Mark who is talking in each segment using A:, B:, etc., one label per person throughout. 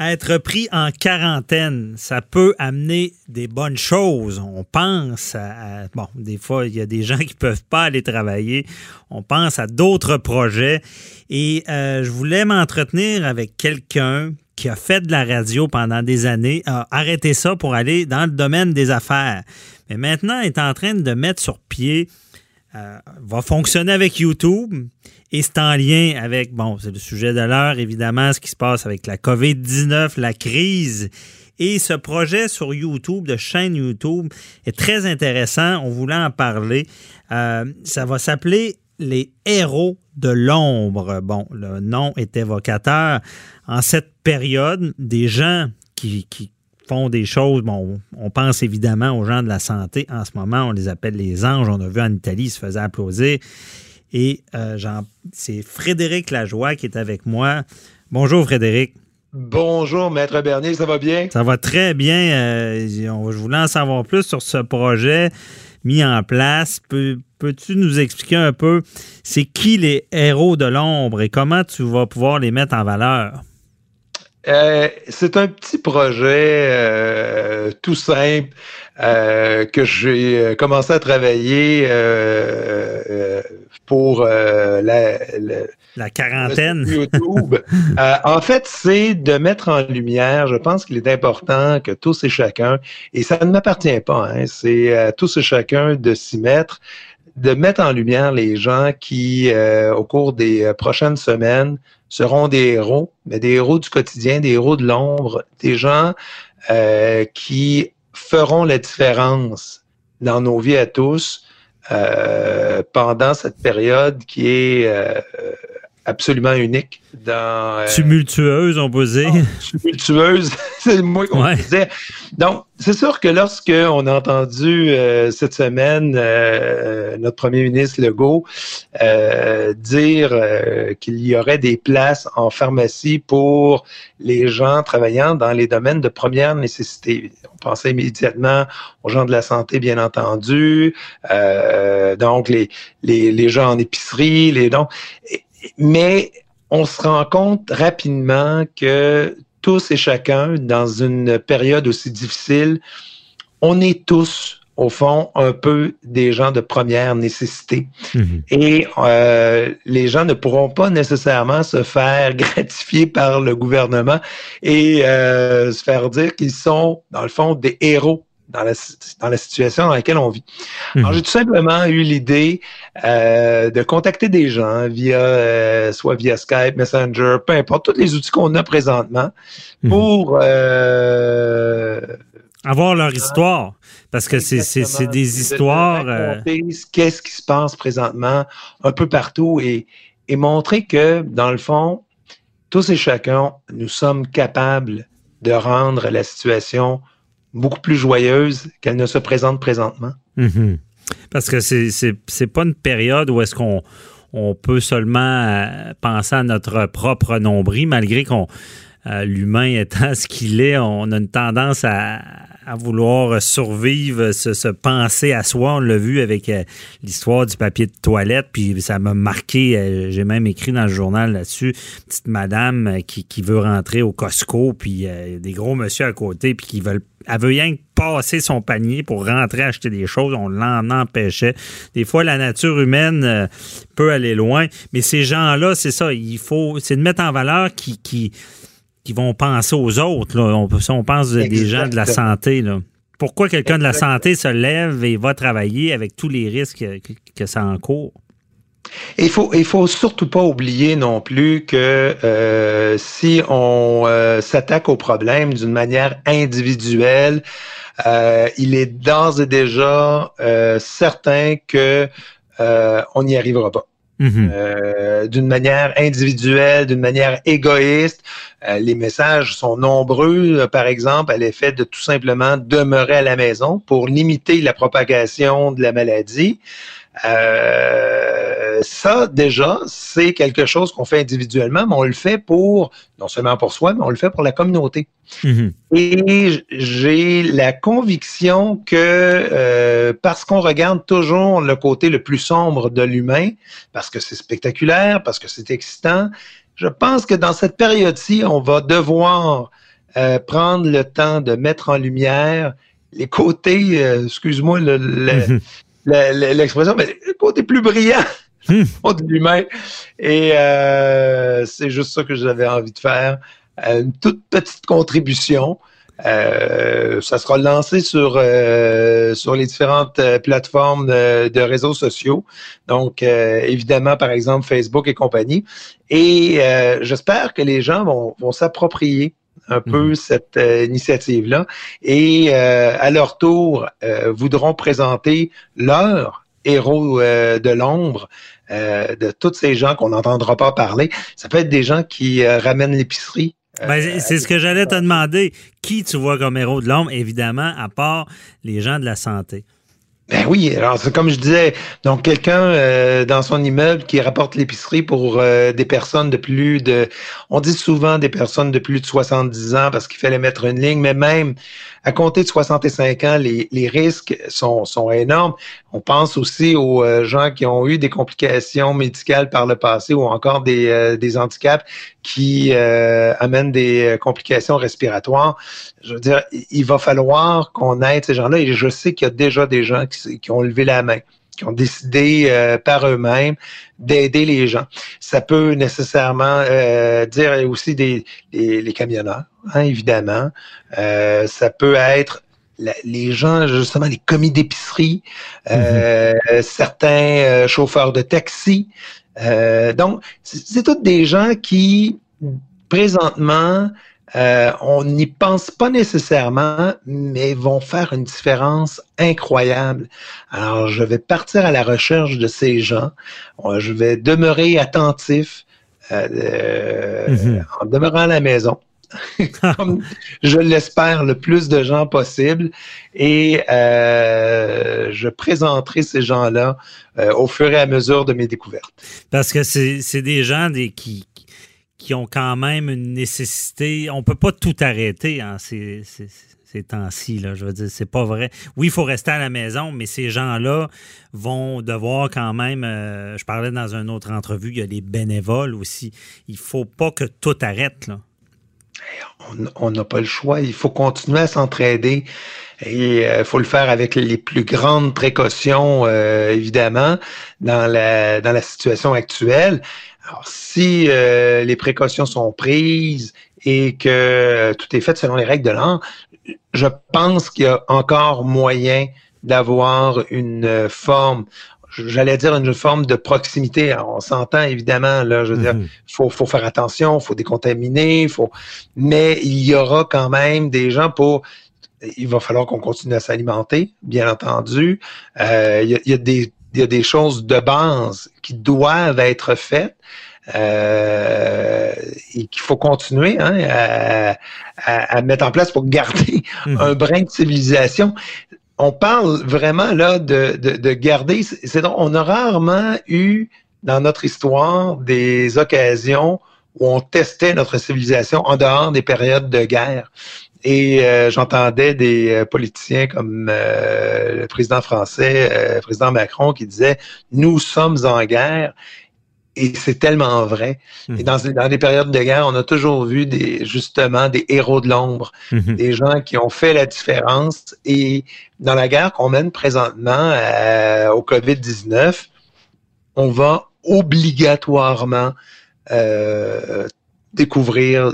A: Être pris en quarantaine, ça peut amener des bonnes choses. On pense à, bon, des fois il y a des gens qui peuvent pas aller travailler. On pense à d'autres projets et euh, je voulais m'entretenir avec quelqu'un qui a fait de la radio pendant des années, a arrêté ça pour aller dans le domaine des affaires. Mais maintenant est en train de mettre sur pied, euh, va fonctionner avec YouTube et c'est en lien avec, bon, c'est le sujet de l'heure, évidemment, ce qui se passe avec la COVID-19, la crise. Et ce projet sur YouTube, de chaîne YouTube, est très intéressant. On voulait en parler. Euh, ça va s'appeler Les héros de l'ombre. Bon, le nom est évocateur. En cette période, des gens qui, qui font des choses. Bon, on pense évidemment aux gens de la santé. En ce moment, on les appelle les anges. On a vu en Italie, ils se faisaient applaudir. Et euh, c'est Frédéric Lajoie qui est avec moi. Bonjour Frédéric.
B: Bonjour Maître Bernier, ça va bien?
A: Ça va très bien. Euh, je voulais en savoir plus sur ce projet mis en place. Peux-tu nous expliquer un peu c'est qui les héros de l'ombre et comment tu vas pouvoir les mettre en valeur?
B: Euh, c'est un petit projet tout simple que j'ai commencé à travailler pour euh, la,
A: la, quarantaine.
B: YouTube. Euh, en fait, c'est de mettre en lumière, je pense qu'il est important que tous et chacun, et ça ne m'appartient pas, hein, c'est à tous et chacun de s'y mettre, de mettre en lumière les gens qui, euh, au cours des prochaines semaines, seront des héros, mais des héros du quotidien, des héros de l'ombre, des gens qui feront la différence dans nos vies à tous, euh, pendant cette période qui est euh, absolument unique dans...
A: Euh, tumultueuse, on peut dire.
B: tumultueuse, c'est le mot qu'on disait. Donc, c'est sûr que lorsque on a entendu euh, cette semaine euh, notre premier ministre Legault dire qu'il y aurait des places en pharmacie pour les gens travaillant dans les domaines de première nécessité. On pensait immédiatement aux gens de la santé, bien entendu, donc les, les, les gens en épicerie, les donc mais on se rend compte rapidement que tous et chacun, dans une période aussi difficile, on est tous, au fond, un peu des gens de première nécessité. Mhm. Et euh, les gens ne pourront pas nécessairement se faire gratifier par le gouvernement et euh, se faire dire qu'ils sont, dans le fond, des héros dans la, dans la situation dans laquelle on vit. Alors, mhm. j'ai tout simplement eu l'idée euh, de contacter des gens via, euh, soit via Skype, Messenger, peu importe, tous les outils qu'on a présentement mhm. pour... Euh,
A: Avoir leur histoire, parce que c'est des histoires...
B: Qu'est-ce qui se passe présentement un peu partout et, et montrer que, dans le fond, tous et chacun, nous sommes capables de rendre la situation beaucoup plus joyeuse qu'elle ne se présente présentement.
A: Mhm. Parce que c'est, pas une période où est-ce qu'on on peut seulement euh, penser à notre propre nombril, malgré qu'on euh, l'humain étant ce qu'il est, on a une tendance à, à vouloir survivre, se, penser à soi. On l'a vu avec euh, l'histoire du papier de toilette, puis ça m'a marqué. Euh, j'ai même écrit dans le journal là-dessus, petite madame euh, qui, veut rentrer au Costco, puis des gros monsieur à côté, puis qui veulent elle veut rien passer son panier pour rentrer acheter des choses, on l'en empêchait. Des fois, la nature humaine peut aller loin, mais ces gens-là, c'est ça, il faut, c'est de mettre en valeur qui, qui, qui vont penser aux autres. Là. On, on pense des gens de la santé. Là. Pourquoi quelqu'un de la santé se lève et va travailler avec tous les risques que, ça encourt?
B: Il faut, il faut surtout pas oublier non plus que euh, si on euh, s'attaque au problème d'une manière individuelle, euh, il est d'ores et déjà certain que on n'y arrivera pas. Mhm. Euh, d'une manière individuelle, d'une manière égoïste. Euh, les messages sont nombreux, par exemple, à l'effet de tout simplement demeurer à la maison pour limiter la propagation de la maladie. Euh, ça, déjà, c'est quelque chose qu'on fait individuellement, mais on le fait pour, non seulement pour soi, mais on le fait pour la communauté. Mhm. Et j'ai la conviction que euh, parce qu'on regarde toujours le côté le plus sombre de l'humain, parce que c'est spectaculaire, parce que c'est excitant, je pense que dans cette période-ci, on va devoir euh, prendre le temps de mettre en lumière les côtés, excuse-moi, le, mhm l'expression, mais le côté plus brillant hmm. de l'humain. Et euh, c'est juste ça que j'avais envie de faire. Euh, une toute petite contribution. Euh, ça sera lancé sur sur les différentes plateformes de, réseaux sociaux. Donc, évidemment, par exemple, Facebook et compagnie. Et j'espère que les gens vont, vont s'approprier un peu mhm. cette euh, initiative-là et euh, à leur tour euh, voudront présenter leur héros de l'ombre de tous ces gens qu'on n'entendra pas parler. Ça peut être des gens qui ramènent l'épicerie
A: ben, c'est ce que j'allais te demander. Qui tu vois comme héros de l'ombre, évidemment, à part les gens de la santé?
B: Ben oui, alors c'est comme je disais, donc quelqu'un euh, dans son immeuble qui rapporte l'épicerie pour euh, des personnes de plus de, on dit souvent des personnes de plus de 70 ans parce qu'il fallait mettre une ligne, mais même à compter de 65 ans, les, les risques sont, sont énormes. On pense aussi aux euh, gens qui ont eu des complications médicales par le passé ou encore des, euh, des handicaps qui euh, amènent des complications respiratoires. Je veux dire, il va falloir qu'on aide ces gens-là et je sais qu'il y a déjà des gens qui, qui ont levé la main qui ont décidé par eux-mêmes d'aider les gens. Ça peut nécessairement euh, dire aussi des, les camionneurs, hein, évidemment. Euh, ça peut être les gens, justement, les commis d'épicerie, euh, mm-hmm. certains chauffeurs de taxi. donc, c'est toutes des gens qui, présentement, euh, on n'y pense pas nécessairement, mais vont faire une différence incroyable. Alors, je vais partir à la recherche de ces gens. Euh, je vais demeurer attentif euh, mhm. en demeurant à la maison. Comme je l'espère, le plus de gens possible. Et je présenterai ces gens-là au fur et à mesure de mes découvertes.
A: Parce que c'est des gens des, qui, qui ont quand même une nécessité. On peut pas tout arrêter en ces, temps-ci. Je veux dire, c'est pas vrai. Oui, il faut rester à la maison, mais ces gens-là vont devoir quand même. Euh, je parlais dans une autre entrevue, il y a les bénévoles aussi. Il faut pas que tout arrête. Là.
B: On n'a pas le choix. Il faut continuer à s'entraider. Et il euh, faut le faire avec les plus grandes précautions, euh, évidemment, dans la, dans la situation actuelle. Alors, si euh, les précautions sont prises et que tout est fait selon les règles de l'art, je pense qu'il y a encore moyen d'avoir une forme, j'allais dire une forme de proximité. on s'entend évidemment, là, je veux dire, mm-hmm. faut, faut faire attention, faut décontaminer, faut, mais il y aura quand même des gens pour il va falloir qu'on continue à s'alimenter, bien entendu. Euh, il, y a, des, il y a des choses de base qui doivent être faites. Euh, et qu'il faut continuer hein, à, mettre en place pour garder mhm. un brin de civilisation. On parle vraiment là de, de, garder. C'est on a rarement eu dans notre histoire des occasions où on testait notre civilisation en dehors des périodes de guerre. Et euh, j'entendais des euh, politiciens comme euh, le président français, le président Macron, qui disaient Nous sommes en guerre. Et c'est tellement vrai. Et dans, mhm. dans des périodes de guerre, on a toujours vu des, justement des héros de l'ombre, mhm. des gens qui ont fait la différence. Et dans la guerre qu'on mène présentement au COVID-19, on va obligatoirement découvrir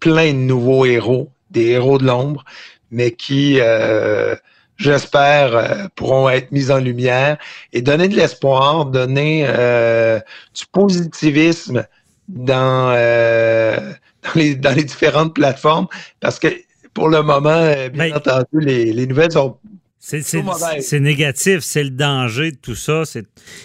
B: plein de nouveaux héros des héros de l'ombre, mais qui, euh, j'espère, euh, pourront être mis en lumière et donner de l'espoir, donner euh, du positivisme dans, dans, les, dans les différentes plateformes, parce que pour le moment, bien ben, entendu, les, les nouvelles sont
A: C'est négatif, c'est le danger de tout ça, c'est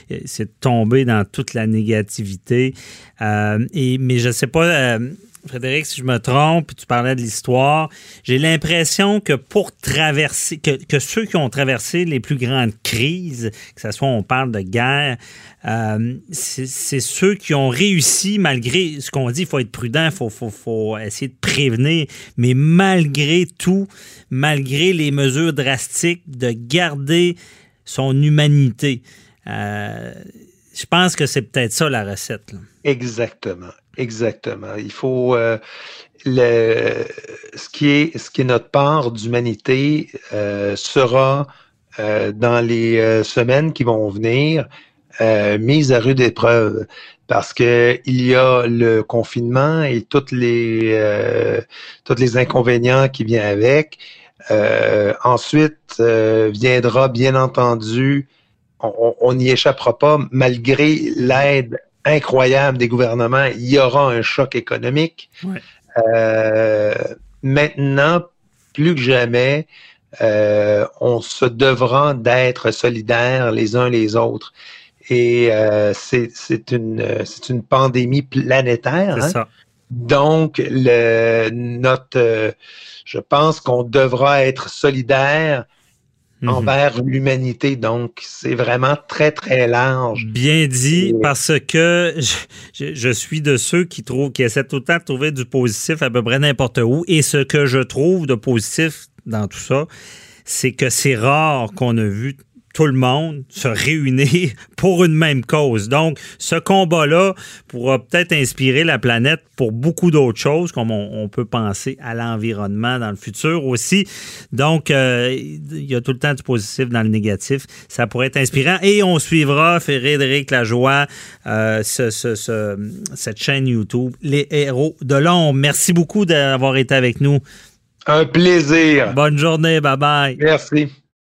A: de tomber dans toute la négativité. Euh, et, mais je ne sais pas, euh, Frédéric, si je me trompe, tu parlais de l'histoire, j'ai l'impression que pour traverser, ceux qui ont traversé les plus grandes crises, que ce soit on parle de guerre, euh, c'est ceux qui ont réussi, malgré ce qu'on dit, il faut être prudent, il faut, faut, essayer de prévenir, mais malgré tout, malgré les mesures drastiques, de garder son humanité. Euh, je pense que c'est peut-être ça la recette.
B: Exactement. Exactement. Il faut euh, le, ce qui est ce qui est notre part d'humanité euh, sera euh, dans les semaines qui vont venir mise à rude épreuve parce que il y a le confinement et toutes les tous les inconvénients qui viennent avec. ensuite viendra bien entendu on n'y échappera pas malgré l'aide incroyable des gouvernements, il y aura un choc économique. Euh, maintenant, plus que jamais, euh, on se devra d'être solidaires les uns les autres. Et euh, c'est une, une pandémie planétaire. Hein. Ça. Donc, le, notre, je pense qu'on devra être Mhm. envers l'humanité. Donc, c'est vraiment très, très large.
A: Bien dit, parce que je, suis de ceux qui trouvent, qui essaient tout le temps de trouver du positif à peu près n'importe où. Et ce que je trouve de positif dans tout ça, c'est que c'est rare qu'on a vu tout le monde se réunir pour une même cause. Donc, ce combat-là pourra peut-être inspirer la planète pour beaucoup d'autres choses, comme on, peut penser à l'environnement dans le futur aussi. Donc, euh, il y a tout le temps du positif dans le négatif. Ça pourrait être inspirant. Et on suivra Frédéric Lajoie, euh, cette chaîne YouTube, Les Héros de l'ombre. Merci beaucoup d'avoir été avec nous.
B: Un plaisir.
A: Bonne journée. Bye bye.
B: Merci.